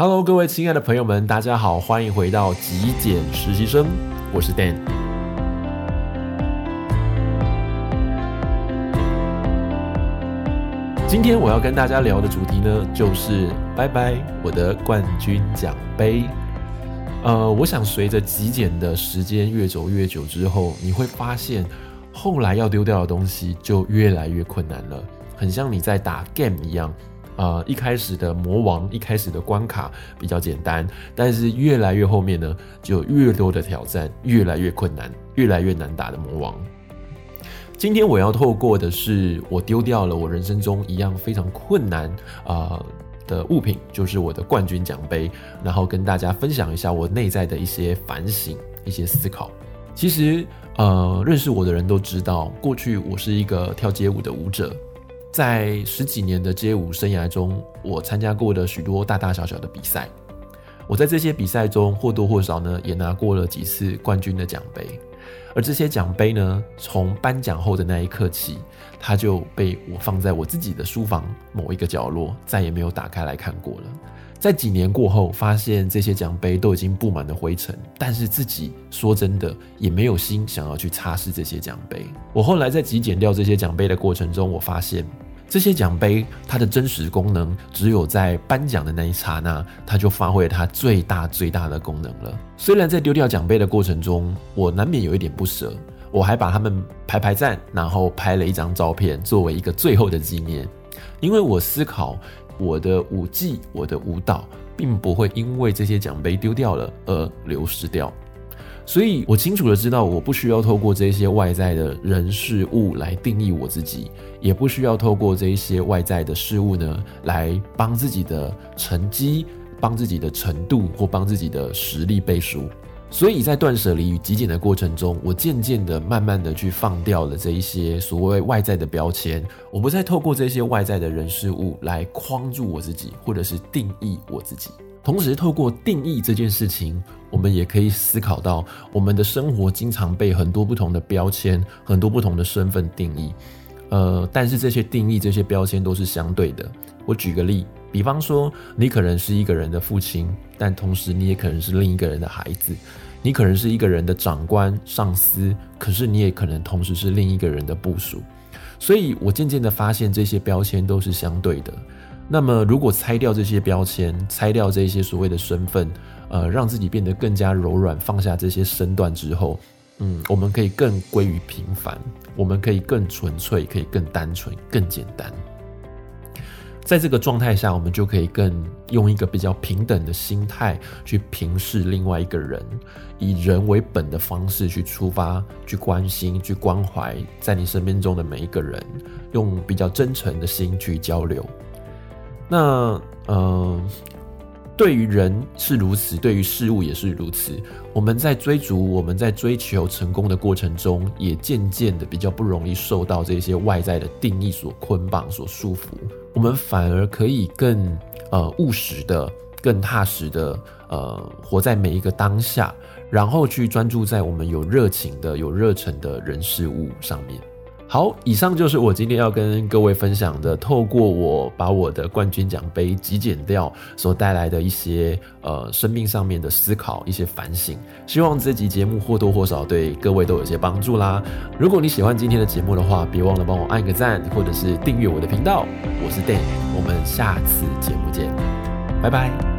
Hello，各位亲爱的朋友们，大家好，欢迎回到极简实习生，我是 Dan。今天我要跟大家聊的主题呢，就是拜拜我的冠军奖杯。呃，我想随着极简的时间越走越久之后，你会发现后来要丢掉的东西就越来越困难了，很像你在打 game 一样。呃，一开始的魔王，一开始的关卡比较简单，但是越来越后面呢，就越多的挑战，越来越困难，越来越难打的魔王。今天我要透过的是我丢掉了我人生中一样非常困难啊、的物品，就是我的冠军奖杯，然后跟大家分享一下我内在的一些反省、一些思考。其实，呃，认识我的人都知道，过去我是一个跳街舞的舞者。在十几年的街舞生涯中，我参加过的许多大大小小的比赛。我在这些比赛中或多或少呢，也拿过了几次冠军的奖杯。而这些奖杯呢，从颁奖后的那一刻起，它就被我放在我自己的书房某一个角落，再也没有打开来看过了。在几年过后，发现这些奖杯都已经布满了灰尘，但是自己说真的也没有心想要去擦拭这些奖杯。我后来在极简掉这些奖杯的过程中，我发现这些奖杯它的真实功能，只有在颁奖的那一刹那，它就发挥了它最大最大的功能了。虽然在丢掉奖杯的过程中，我难免有一点不舍，我还把它们排排站，然后拍了一张照片作为一个最后的纪念，因为我思考。我的舞技，我的舞蹈，并不会因为这些奖杯丢掉了而流失掉，所以我清楚的知道，我不需要透过这些外在的人事物来定义我自己，也不需要透过这些外在的事物呢，来帮自己的成绩、帮自己的程度或帮自己的实力背书。所以在断舍离与极简的过程中，我渐渐的、慢慢的去放掉了这一些所谓外在的标签，我不再透过这些外在的人事物来框住我自己，或者是定义我自己。同时，透过定义这件事情，我们也可以思考到，我们的生活经常被很多不同的标签、很多不同的身份定义。呃，但是这些定义、这些标签都是相对的。我举个例，比方说，你可能是一个人的父亲，但同时你也可能是另一个人的孩子；你可能是一个人的长官、上司，可是你也可能同时是另一个人的部属。所以我渐渐的发现，这些标签都是相对的。那么，如果拆掉这些标签，拆掉这些所谓的身份，呃，让自己变得更加柔软，放下这些身段之后，嗯，我们可以更归于平凡，我们可以更纯粹，可以更单纯、更简单。在这个状态下，我们就可以更用一个比较平等的心态去平视另外一个人，以人为本的方式去出发，去关心、去关怀在你身边中的每一个人，用比较真诚的心去交流。那，呃。对于人是如此，对于事物也是如此。我们在追逐、我们在追求成功的过程中，也渐渐的比较不容易受到这些外在的定义所捆绑、所束缚。我们反而可以更呃务实的、更踏实的呃活在每一个当下，然后去专注在我们有热情的、有热忱的人事物上面。好，以上就是我今天要跟各位分享的，透过我把我的冠军奖杯极简掉所带来的一些呃生命上面的思考，一些反省。希望这集节目或多或少对各位都有些帮助啦。如果你喜欢今天的节目的话，别忘了帮我按个赞，或者是订阅我的频道。我是 Dan，我们下次节目见，拜拜。